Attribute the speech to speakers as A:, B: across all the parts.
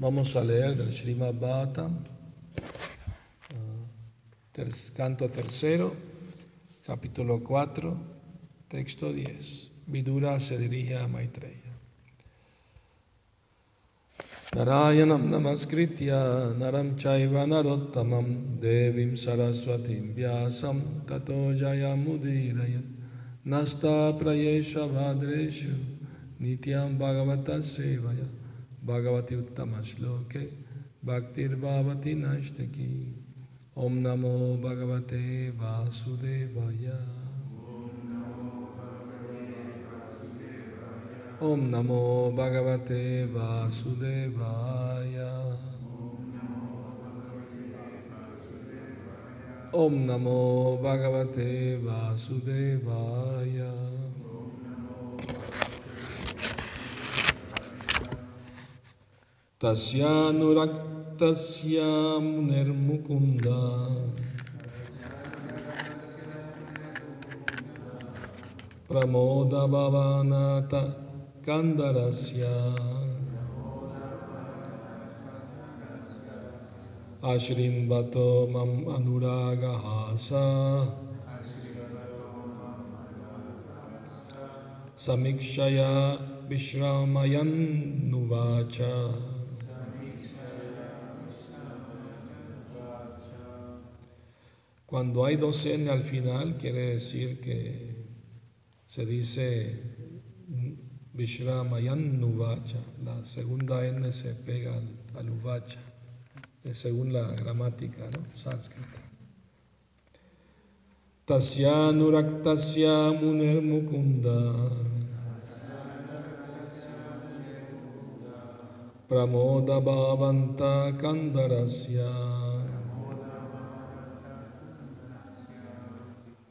A: Vamos a leer del Srimad Bhattam, uh, canto tercero, capítulo 4, texto 10. Vidura se dirige a Maitreya. Narayanam namaskritya naram chaiva narottamam devim saraswatim vyasam tato jayamudirayat nasta prayesha vadreshu nityam bhagavata sevaya ভগবতী উত্তম শ্লোকে ভক্তির ভক্তির্ভাবতী নাষ্টকি ওম নমো ভগবতে বাসুদেবায় ওম নমো ভগবতে বাসুদেবায় ওম নমো ভগবতে বাসুদেবায় तस्यानुरक्तस्य मुनिर्मुकुन्द। प्रमोदभवानाथ कन्दरस्य। अश्रिम्बतो मम अनुरागः स समीक्षया विश्रामयन्नुवाच। Cuando hay dos N al final, quiere decir que se dice Vishramayan Nuvacha. La segunda N se pega al, al Uvacha, según la gramática ¿no? sánscrita. Tasya Nuraktasya Muner Mukunda. Pramoda Bhavanta Kandarasya.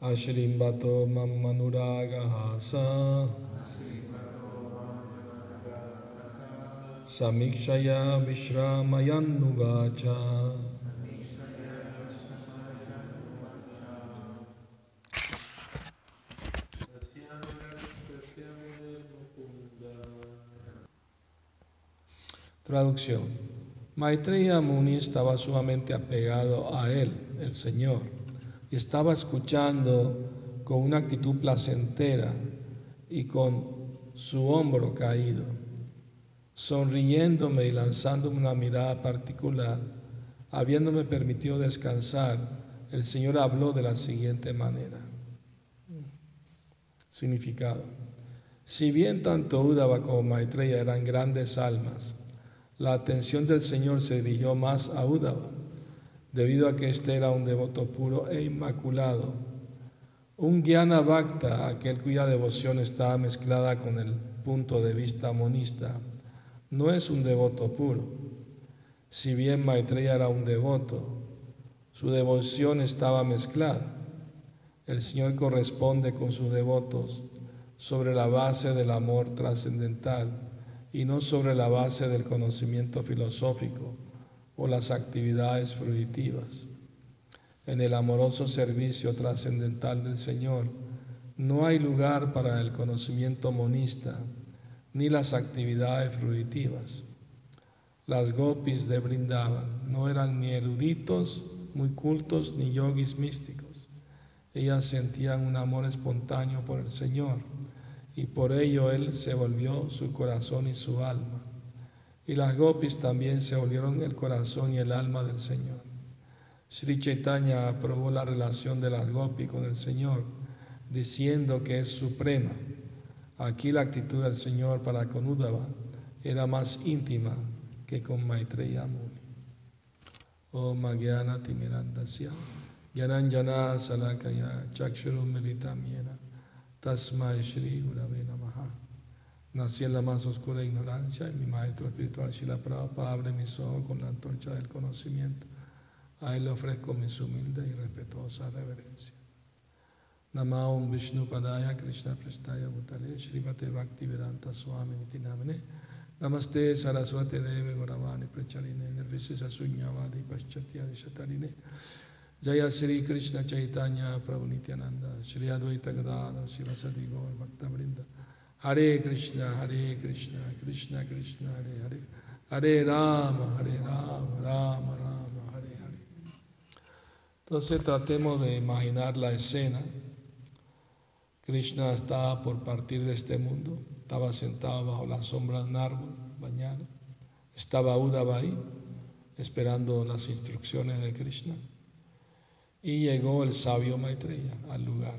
A: Ashrimbato Mammanuragahasa Samikshaya Traducción. Maitreya Muni estaba sumamente apegado a él, el Señor y estaba escuchando con una actitud placentera y con su hombro caído, sonriéndome y lanzándome una mirada particular, habiéndome permitido descansar, el Señor habló de la siguiente manera. Significado. Si bien tanto Udava como Maitreya eran grandes almas, la atención del Señor se dirigió más a Udava debido a que éste era un devoto puro e inmaculado. Un Gyana Bhakta, aquel cuya devoción está mezclada con el punto de vista monista, no es un devoto puro. Si bien Maitreya era un devoto, su devoción estaba mezclada. El Señor corresponde con sus devotos sobre la base del amor trascendental y no sobre la base del conocimiento filosófico o las actividades fruitivas. En el amoroso servicio trascendental del Señor no hay lugar para el conocimiento monista ni las actividades fruitivas. Las gopis de Brindavan no eran ni eruditos, muy cultos, ni yogis místicos. Ellas sentían un amor espontáneo por el Señor y por ello Él se volvió su corazón y su alma y las gopis también se volvieron el corazón y el alma del Señor. Sri Chaitanya aprobó la relación de las gopis con el Señor, diciendo que es suprema. Aquí la actitud del Señor para con Uddhava era más íntima que con Maitreya Muni. Oh Magyana Timirandasya, Yananjana Salakaya, Chakshurum Militamyena, Tasmai Shri Gurave Namaha. Nací en la más oscura ignorancia y mi maestro espiritual Shila Prabhupada abre mis ojos con la antorcha del conocimiento. A él le ofrezco mis humilde y respetuosa reverencia. Namaum Vishnu Padaya Krishna Prestaya Bhutale Srivate Bhakti Vedanta Swami Nitinamine Namaste Saraswati Deve Goravani Prechaline Nirvisisa Sunyavadi Paschatyadi Shatarine Jaya Sri Krishna Chaitanya Prabhu Nityananda Shri Advaita Gadada Sivasati Gaur Bhakta Brinda Hare Krishna, Hare Krishna, Krishna Krishna, Hare Hare, Hare Rama, Hare Rama, Rama Rama, Hare Hare. Entonces tratemos de imaginar la escena. Krishna estaba por partir de este mundo, estaba sentado bajo la sombra de un árbol, bañado. Estaba Uddhava ahí, esperando las instrucciones de Krishna. Y llegó el sabio Maitreya al lugar.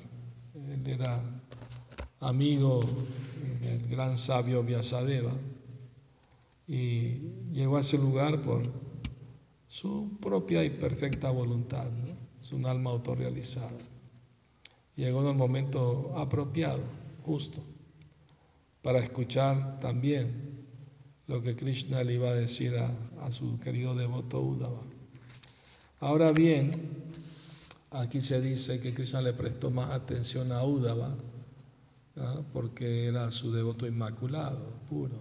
A: Él era amigo del gran sabio Vyasadeva y llegó a ese lugar por su propia y perfecta voluntad, es un alma autorrealizada. Llegó en el momento apropiado, justo, para escuchar también lo que Krishna le iba a decir a, su querido devoto Uddhava. Ahora bien, aquí se dice que Krishna le prestó más atención a Uddhava porque era su devoto inmaculado, puro.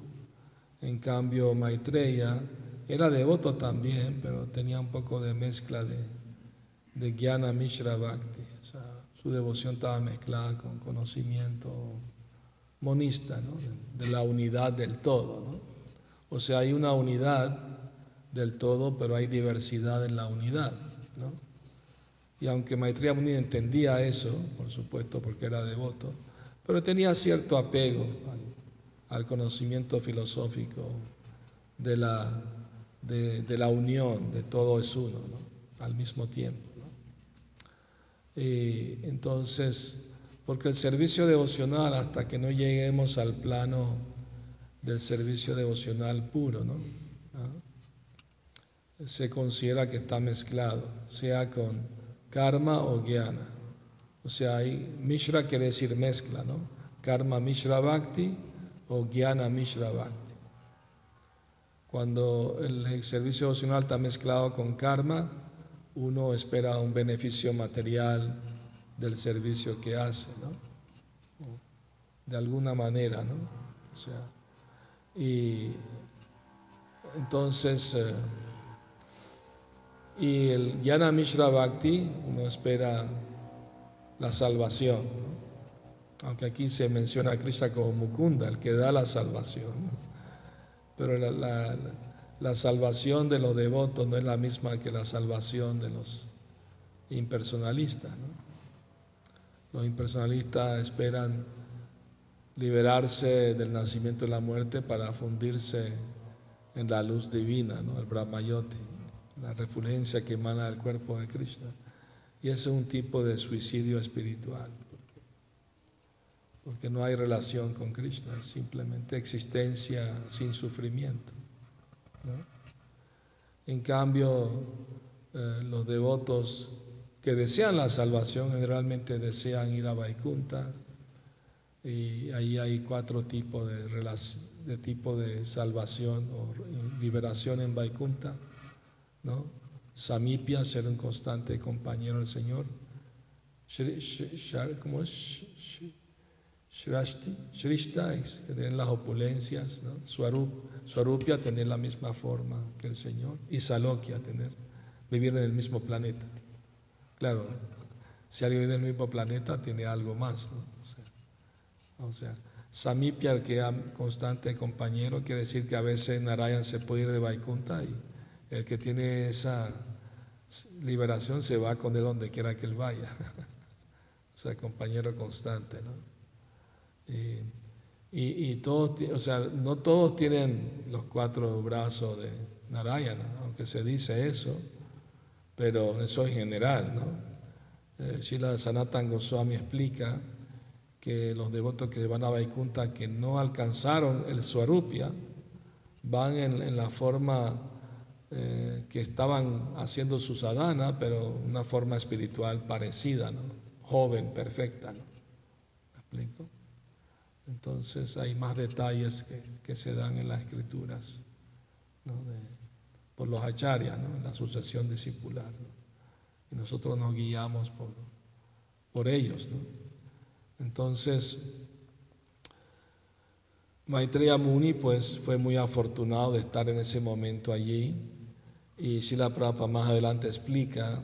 A: En cambio, Maitreya era devoto también, pero tenía un poco de mezcla de, de Jnana Mishra Bhakti. su devoción estaba mezclada con conocimiento monista, de, la unidad del todo. O sea, hay una unidad del todo, pero hay diversidad en la unidad. Y aunque Maitreya Muni entendía eso, por supuesto, porque era devoto, pero tenía cierto apego al, conocimiento filosófico de la, de, la, unión, de todo es uno, al mismo tiempo. Entonces, porque el servicio devocional, hasta que no lleguemos al plano del servicio devocional puro. ¿Ah? se considera que está mezclado, sea con karma o guiana. O sea, ahí Mishra quiere decir mezcla, ¿no? Karma Mishra Bhakti o Jnana Mishra Bhakti. Cuando el servicio devocional está mezclado con karma, uno espera un beneficio material del servicio que hace, ¿no? De alguna manera, ¿no? O sea, y entonces, eh, y el Jnana Mishra Bhakti, uno espera la salvación. Aunque aquí se menciona a Krishna como Mukunda, el que da la salvación. Pero la, salvación de los devotos no es la misma que la salvación de los impersonalistas. Los impersonalistas esperan liberarse del nacimiento y la muerte para fundirse en la luz divina, ¿no? el Brahmayoti, la refulgencia que emana del cuerpo de Krishna. Y es un tipo de suicidio espiritual, porque, no hay relación con Krishna, es simplemente existencia sin sufrimiento. En cambio, eh, los devotos que desean la salvación generalmente desean ir a Vaikunta y ahí hay cuatro tipos de, de tipo de salvación o liberación en Vaikunta, ¿no? Samipia, ser un constante compañero del Señor. ¿Cómo es? Shrashti, Shrishta, tener las opulencias. ¿no? Swarupya, tener la misma forma que el Señor. Y Salokya, tener, vivir en el mismo planeta. Claro, si alguien vive en el mismo planeta, tiene algo más. ¿no? O sea, Samipya, el que es constante compañero, quiere decir que a veces Narayan se puede ir de Vaikunta y el que tiene esa liberación se va con él donde quiera que él vaya. o sea, compañero constante, ¿no? Y, todos, o sea, no todos tienen los cuatro brazos de Narayana, aunque se dice eso, pero eso es general, ¿no? Eh, Shila Sanatan Goswami explica que los devotos que van a Vaikunta que no alcanzaron el Swarupya van en la forma eh, que estaban haciendo su sadhana, pero una forma espiritual parecida, ¿no? joven, perfecta. ¿no? ¿Me explico? Entonces hay más detalles que, se dan en las escrituras por los acharyas, ¿no? la sucesión discipular. Y nosotros nos guiamos por, por ellos. Entonces, Maitreya Muni pues fue muy afortunado de estar en ese momento allí y Sila Prabhupada más adelante explica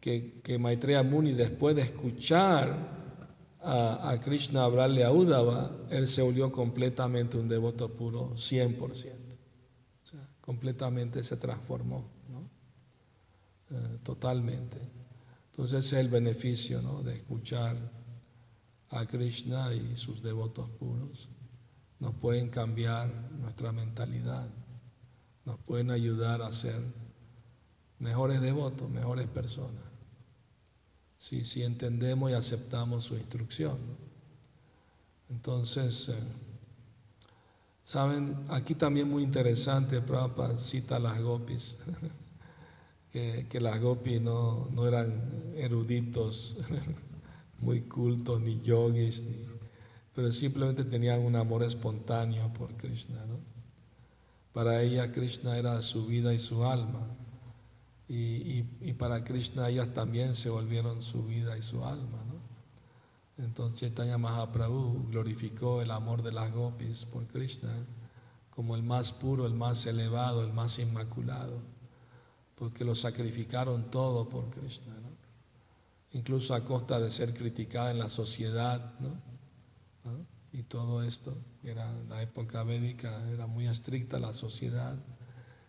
A: que, que Maitreya Muni, después de escuchar a, Krishna hablarle a Uddhava, él se volvió completamente un devoto puro, 100%. O completamente se transformó, eh, totalmente. Entonces ese es el beneficio de escuchar a Krishna y sus devotos puros. Nos pueden cambiar nuestra mentalidad, nos pueden ayudar a ser mejores devotos, mejores personas. Si, si entendemos y aceptamos su instrucción. Entonces, eh, saben, aquí también muy interesante, Prabhupada cita a las gopis, que, las gopis no, no eran eruditos muy cultos, ni yogis, pero simplemente tenían un amor espontáneo por Krishna. ¿no? Para ella Krishna era su vida y su alma. Y, para Krishna ellas también se volvieron su vida y su alma. ¿no? Entonces Chaitanya Mahaprabhu glorificó el amor de las gopis por Krishna como el más puro, el más elevado, el más inmaculado, porque lo sacrificaron todo por Krishna, incluso a costa de ser criticada en la sociedad. ¿no? Y todo esto, era la época védica, era muy estricta la sociedad.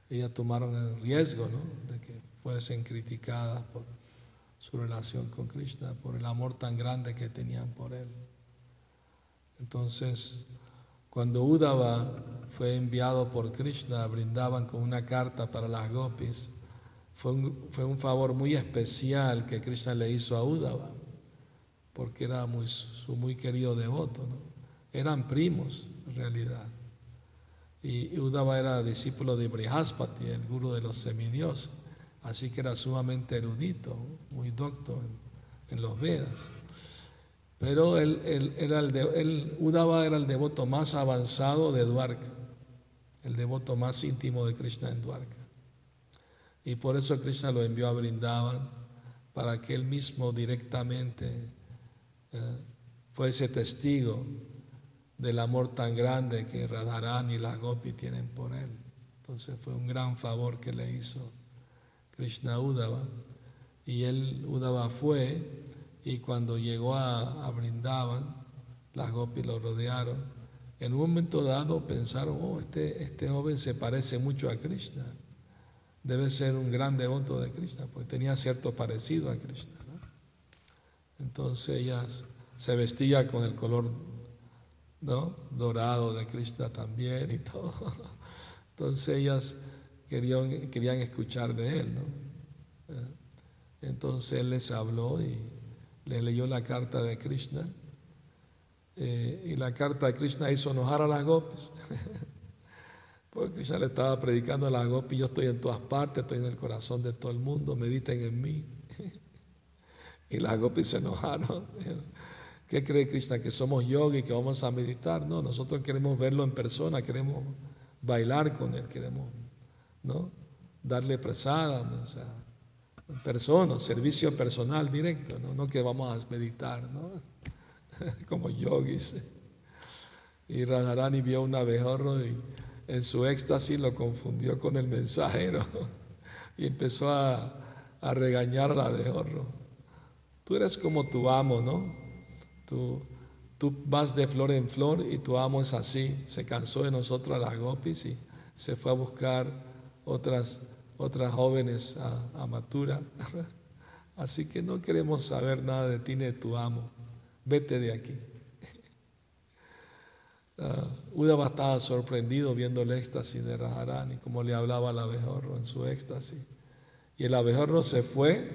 A: Ellas tomaron el riesgo de que fuesen criticadas por su relación con Krishna, por el amor tan grande que tenían por él. Entonces, cuando Udava fue enviado por Krishna, brindaban con una carta para las gopis, fue un, fue un favor muy especial que Krishna le hizo a Udava, porque era muy, su muy querido devoto. Eran primos en realidad. Y Udava era discípulo de Brihaspati, el guru de los semidioses. Así que era sumamente erudito, muy docto en, los Vedas. Pero él, era el Udava era el devoto más avanzado de Dwarka, el devoto más íntimo de Krishna en Dwarka. Y por eso Krishna lo envió a Brindavan para que él mismo directamente eh, fuese testigo del amor tan grande que Radharani y las Gopi tienen por él. Entonces fue un gran favor que le hizo Krishna Udava. Y él, Udava fue, y cuando llegó a, a las gopis lo rodearon. En un momento dado pensaron, oh, este, este joven se parece mucho a Krishna. Debe ser un gran devoto de Krishna, porque tenía cierto parecido a Krishna. Entonces ellas se vestía con el color ¿no? dorado de Krishna también y todo. Entonces ellas querían, querían escuchar de él. Eh, entonces él les habló y le leyó la carta de Krishna. Eh, y la carta de Krishna hizo enojar a las gopis. Porque Krishna le estaba predicando a las gopis, yo estoy en todas partes, estoy en el corazón de todo el mundo, mediten en mí. y las gopis se enojaron. ¿Qué cree Krishna? Que somos yogi, que vamos a meditar. No, nosotros queremos verlo en persona, queremos bailar con él, queremos ¿no? Darle presada, o sea, persona, servicio personal directo, ¿no? No que vamos a meditar, ¿no? Como yogis. Y Radharani vio un abejorro y en su éxtasis lo confundió con el mensajero y empezó a, a regañar al abejorro. Tú eres como tu amo, ¿no? Tú, vas de flor en flor y tu amo es así. Se cansó de nosotros a las gopis y se fue a buscar otras, otras jóvenes a, Matura. Así que no queremos saber nada de ti ni de tu amo. Vete de aquí. Uh, estaba sorprendido viendo el éxtasis de Rajarani, como le hablaba al abejorro en su éxtasis. Y el abejorro se fue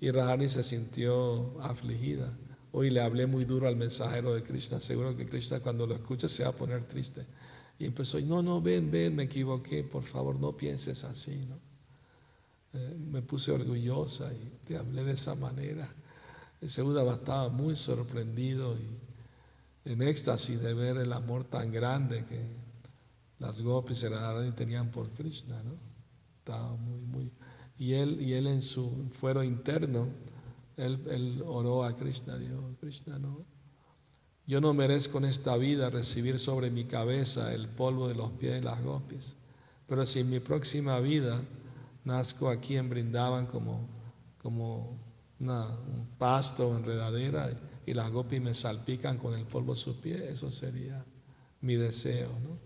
A: y Rajarani se sintió afligida. Hoy le hablé muy duro al mensajero de Krishna. Seguro que Krishna cuando lo escuche se va a poner triste. Y empezó, no, no, ven, ven, me equivoqué, por favor, no pienses así, ¿no? Eh, me puse orgullosa y te hablé de esa manera. Ese Udava estaba muy sorprendido y en éxtasis de ver el amor tan grande que las gopis y Radharani tenían por Krishna, ¿no? Estaba muy, muy... Y él, y él en su fuero interno, él, oró a Krishna, dijo, Krishna, no, yo no merezco en esta vida recibir sobre mi cabeza el polvo de los pies de las gopis, pero si en mi próxima vida nazco aquí en Brindaban como, como un pasto enredadera y, las gopis me salpican con el polvo de sus pies, eso sería mi deseo, ¿no?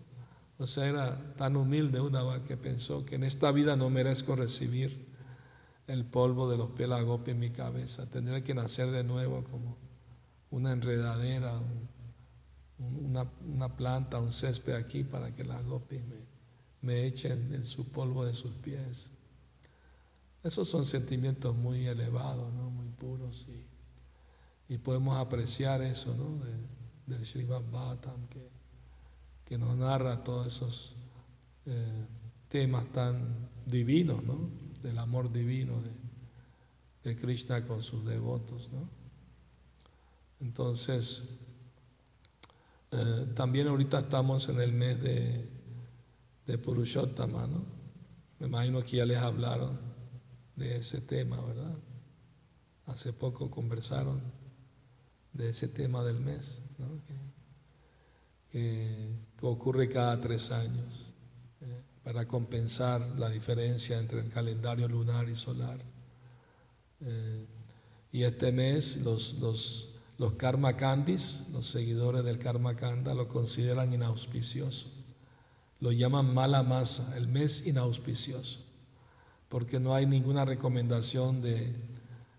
A: O sea, era tan humilde Udava que pensó que en esta vida no merezco recibir el polvo de los pies de la en mi cabeza. Tendré que nacer de nuevo como una enredadera, una, planta, un césped aquí para que la gopi me, me echen en su polvo de sus pies. Esos son sentimientos muy elevados, ¿no? muy puros y, y podemos apreciar eso ¿no? del Srimad Bhattam que, que, nos narra todos esos eh, temas tan divinos, ¿no? Del amor divino de, Krishna con sus devotos. ¿no? Entonces, eh, también ahorita estamos en el mes de, Purushottama, ¿no? Me imagino que ya les hablaron de ese tema, ¿verdad? Hace poco conversaron de ese tema del mes, ¿no? que, ocurre cada tres años. Para compensar la diferencia entre el calendario lunar y solar. Eh, y este mes los, los los karma kandis, los seguidores del karma kanda, lo consideran inauspicioso. Lo llaman mala masa, el mes inauspicioso, porque no hay ninguna recomendación de,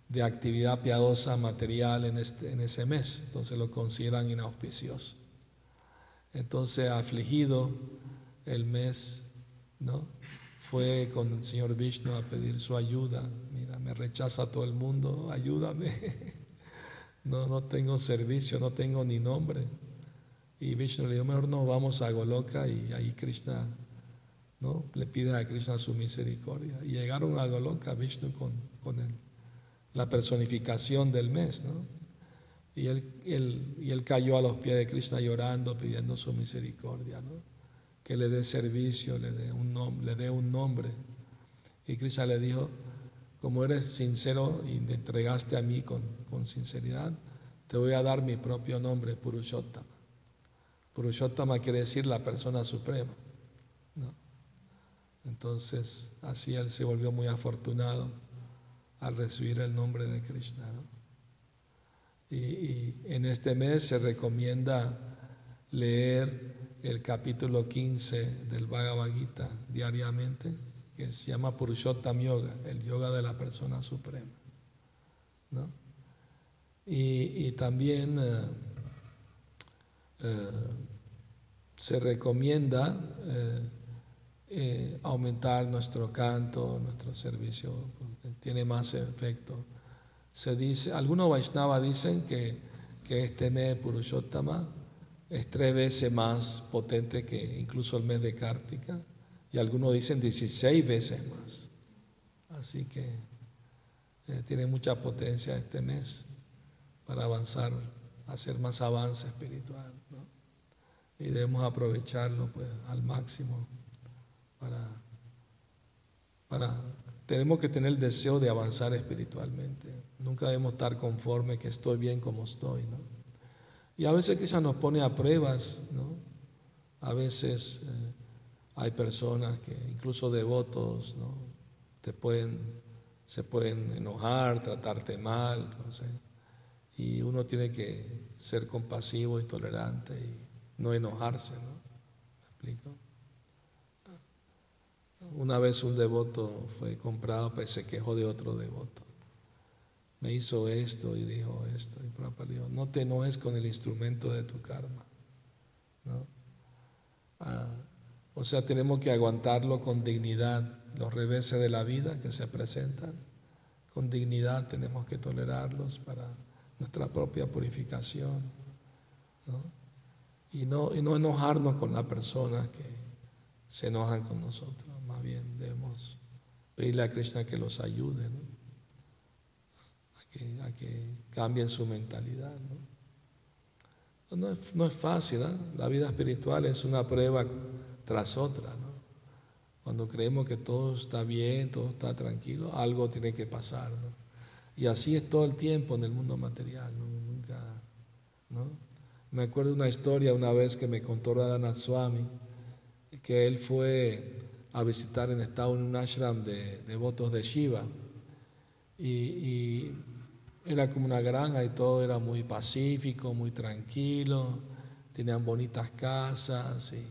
A: de actividad piadosa material en, este, en ese mes, entonces lo consideran inauspicioso. Entonces, afligido el mes, ¿no? Fue con el Señor Vishnu a pedir su ayuda. Mira, me rechaza todo el mundo, ayúdame. no, no tengo servicio, no tengo ni nombre. Y Vishnu le dijo, mejor no vamos a Goloka y ahí Krishna, ¿no? Le pide a Krishna su misericordia. Y llegaron a Goloka, Vishnu con, con la personificación del mes, ¿no? Y él, y él cayó a los pies de Krishna llorando, pidiendo su misericordia, ¿no? Que le dé servicio, le dé un, nombre, le dé un nombre. Y Krishna le dijo, como eres sincero y me entregaste a mí con, sinceridad, te voy a dar mi propio nombre, Purushottama. Purushottama quiere decir la persona suprema. Entonces, así él se volvió muy afortunado al recibir el nombre de Krishna. Y, en este mes se recomienda leer el capítulo 15 del Bhagavad Gita diariamente que se llama Purushottam Yoga, el yoga de la persona suprema. Y, también eh, eh, se recomienda eh, aumentar nuestro canto, nuestro servicio, porque tiene más efecto. Se dice, algunos Vaishnava dicen que, que este mes Purushottama es tres veces más potente que incluso el mes de Kartika y algunos dicen 16 veces más. Así que eh, tiene mucha potencia este mes para avanzar, hacer más avance espiritual. Y debemos aprovecharlo pues, al máximo para, para... Tenemos que tener el deseo de avanzar espiritualmente. Nunca debemos estar conforme que estoy bien como estoy. ¿no? Y a veces quizás nos pone a pruebas, ¿no? A veces... Eh, hay personas que, incluso devotos, ¿no? Te pueden, se pueden enojar, tratarte mal, no sé. Y uno tiene que ser compasivo y tolerante y no enojarse, ¿no? ¿Me explico? Una vez un devoto fue comprado, pues se quejó de otro devoto. Me hizo esto y dijo esto. Y Prabhupada dijo, no te enojes con el instrumento de tu karma. ¿no? Ah, o sea, tenemos que aguantarlo con dignidad, los reveses de la vida que se presentan. Con dignidad tenemos que tolerarlos para nuestra propia purificación. Y, no, y no enojarnos con las personas que se enojan con nosotros. Más bien debemos pedirle a Krishna que los ayude, que, a, que, cambien su mentalidad. No, es, no es, fácil, ¿eh? la vida espiritual es una prueba tras otra. ¿no? Cuando creemos que todo está bien, todo está tranquilo, algo tiene que pasar. ¿no? Y así es todo el tiempo en el mundo material. ¿no? Nunca, ¿no? Me acuerdo una historia una vez que me contó Radhanath Swami, que él fue a visitar en Estado un ashram de devotos de Shiva. Y, y, era como una granja y todo era muy pacífico, muy tranquilo, tenían bonitas casas y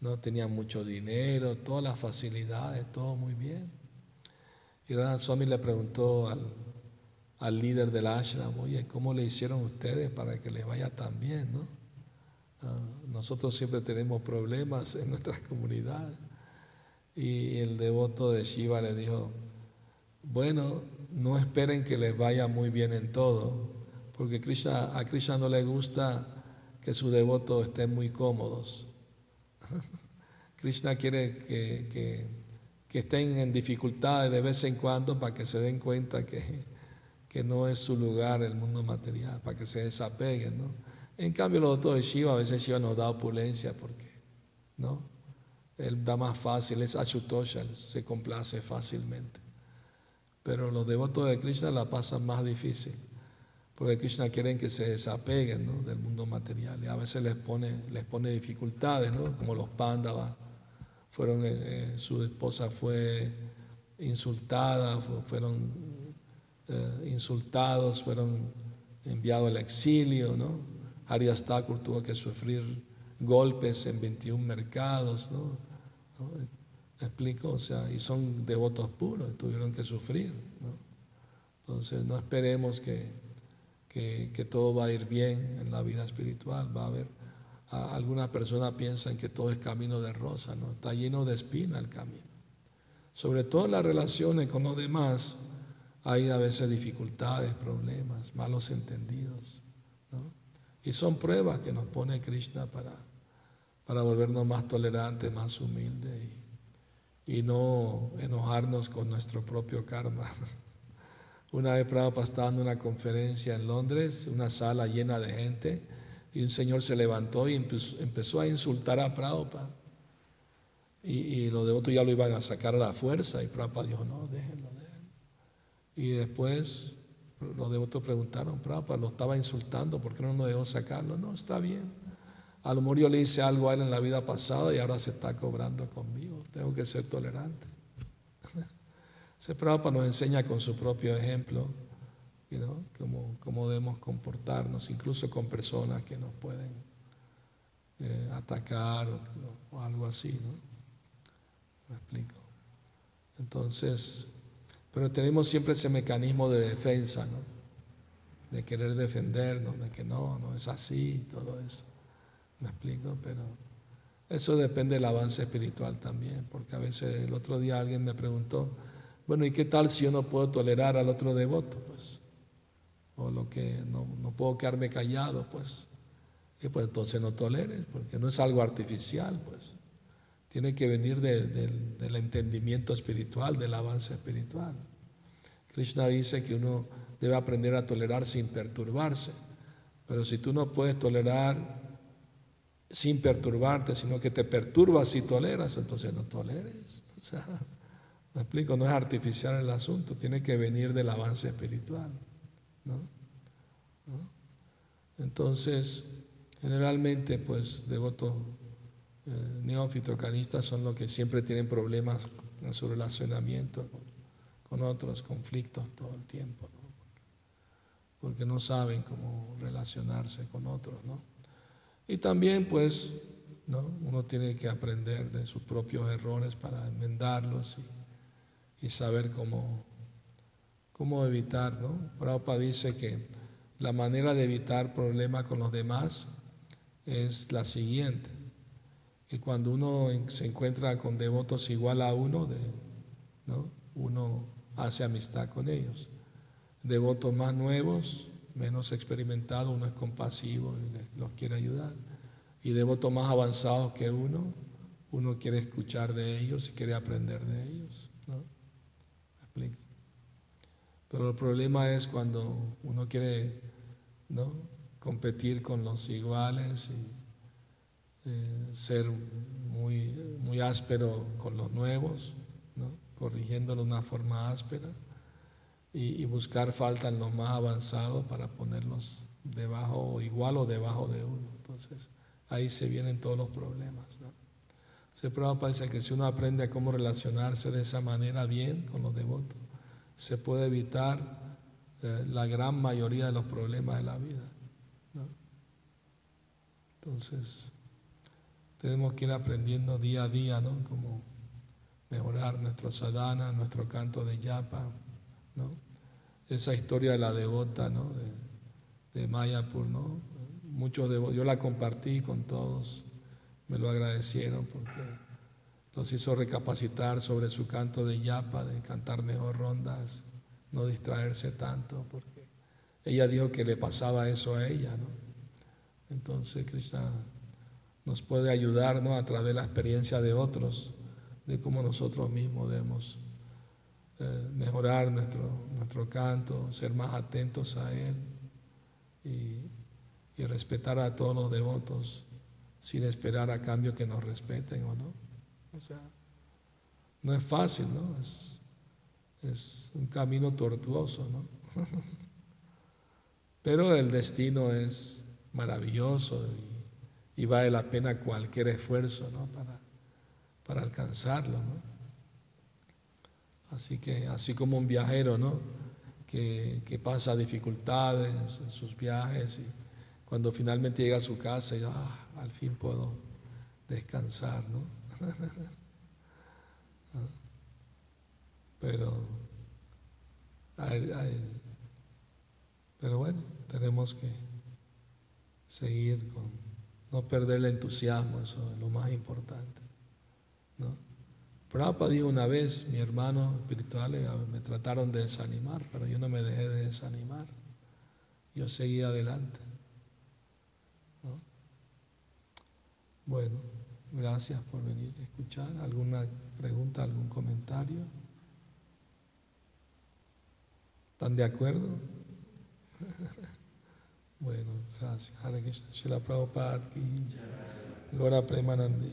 A: no tenían mucho dinero, todas las facilidades, todo muy bien. Y Radha Swami le preguntó al, al líder del ashram, oye, ¿cómo le hicieron ustedes para que les vaya tan bien? ¿no? Ah, nosotros siempre tenemos problemas en nuestras comunidades. Y el devoto de Shiva le dijo, bueno, no esperen que les vaya muy bien en todo, porque Krishna, a Krishna no le gusta que sus devotos estén muy cómodos. Krishna quiere que, que, estén en dificultades de vez en cuando para que se den cuenta que, que no es su lugar el mundo material, para que se desapeguen. ¿no? En cambio, los devotos de Shiva, a veces Shiva nos da opulencia porque ¿no? él da más fácil, es Achutosha, se complace fácilmente. Pero los devotos de Krishna la pasan más difícil. Porque Krishna quiere que se desapeguen del mundo material y a veces les pone, les pone dificultades, como los pándavas. Fueron, eh, eh, su esposa fue insultada, fueron eh, insultados, fueron enviados al exilio. ¿no? Arias Thakur tuvo que sufrir golpes en 21 mercados. Explico? O sea, y son devotos puros, tuvieron que sufrir. ¿no? Entonces no esperemos que que, todo va a ir bien en la vida espiritual. Va a haber, algunas personas piensan que todo es camino de rosa, ¿no? Está lleno de espina el camino. Sobre todo en las relaciones con los demás, hay a veces dificultades, problemas, malos entendidos. ¿no? Y son pruebas que nos pone Krishna para, para volvernos más tolerantes, más humildes y, y no enojarnos con nuestro propio karma. Una vez Prabhupada estaba en una conferencia en Londres, una sala llena de gente, y un señor se levantó y empezó a insultar a Prabhupada. Y, los devotos ya lo iban a sacar a la fuerza, y Prabhupada dijo, no, déjenlo, déjenlo. Y después los devotos preguntaron, Prabhupada lo estaba insultando, ¿por qué no nos dejó sacarlo? No, está bien. A lo mejor yo le hice algo a él en la vida pasada y ahora se está cobrando conmigo. Tengo que ser tolerante. Ese Prabhupada nos enseña con su propio ejemplo cómo, debemos comportarnos, incluso con personas que nos pueden eh, atacar o, algo así. ¿no? ¿Me explico? Entonces, pero tenemos siempre ese mecanismo de defensa, ¿no? de querer defendernos, de que no, no es así, todo eso. ¿Me explico? Pero eso depende del avance espiritual también, porque a veces el otro día alguien me preguntó, bueno, ¿y qué tal si yo no puedo tolerar al otro devoto? Pues, o lo que no, puedo quedarme callado, pues, y pues entonces no toleres, porque no es algo artificial, pues. Tiene que venir del entendimiento espiritual, del avance espiritual. Krishna dice que uno debe aprender a tolerar sin perturbarse, pero si tú no puedes tolerar sin perturbarte, sino que te perturbas si toleras, entonces no toleres. O sea, ¿Me explico? No es artificial el asunto, tiene que venir del avance espiritual. ¿no? Entonces, generalmente, pues, devotos eh, neófitos canistas son los que siempre tienen problemas en su relacionamiento con, otros, conflictos todo el tiempo, ¿no? porque, no saben cómo relacionarse con otros. ¿no? Y también, pues, ¿no? uno tiene que aprender de sus propios errores para enmendarlos y saber cómo, cómo evitar. ¿no? Prabhupada dice que la manera de evitar problemas con los demás es la siguiente. Y cuando uno se encuentra con devotos igual a uno, uno hace amistad con ellos. Devotos más nuevos, menos experimentados, uno es compasivo y los quiere ayudar. Y devotos más avanzados que uno, uno quiere escuchar de ellos y quiere aprender de ellos. Pero el problema es cuando uno quiere ¿no? competir con los iguales y eh, ser muy, muy áspero con los nuevos, ¿no? corrigiéndolo de una forma áspera y, buscar falta en los más avanzados para ponerlos debajo igual o debajo de uno. Entonces ahí se vienen todos los problemas. ¿no? Se prueba parece que si uno aprende a cómo relacionarse de esa manera bien con los devotos, se puede evitar eh, la gran mayoría de los problemas de la vida. Entonces, tenemos que ir aprendiendo día a día, ¿no? Como mejorar nuestro sadhana, nuestro canto de yapa, ¿no? Esa historia de la devota, ¿no? De, de Mayapur, ¿no? Muchos devotos, yo la compartí con todos, me lo agradecieron porque los hizo recapacitar sobre su canto de yapa, de cantar mejor rondas, no distraerse tanto, porque ella dijo que le pasaba eso a ella, ¿no? Entonces Krishna nos puede ayudar, ¿no? A través de la experiencia de otros, de cómo nosotros mismos debemos eh, mejorar nuestro, nuestro canto, ser más atentos a Él y, y respetar a todos los devotos sin esperar a cambio que nos respeten o no. O sea, no es fácil, ¿no? Es, es un camino tortuoso, ¿no? Pero el destino es maravilloso y, y, vale la pena cualquier esfuerzo, ¿no? Para, para alcanzarlo, ¿no? Así que, así como un viajero, ¿no? Que, que pasa dificultades en sus viajes y cuando finalmente llega a su casa, y, ah, al fin puedo descansar, ¿no? Pero, pero bueno, tenemos que seguir con, no perder el entusiasmo, eso es lo más importante. ¿no? Prabhupada dijo una vez, mi hermano espiritual eh, me trataron de desanimar, pero yo no me dejé de desanimar. Yo seguí adelante. Bueno. Gracias por venir a escuchar. ¿Alguna pregunta, algún comentario? ¿Están de acuerdo? bueno, gracias. Hare Krishna. Shila Prabhupada. Gora Premanandi.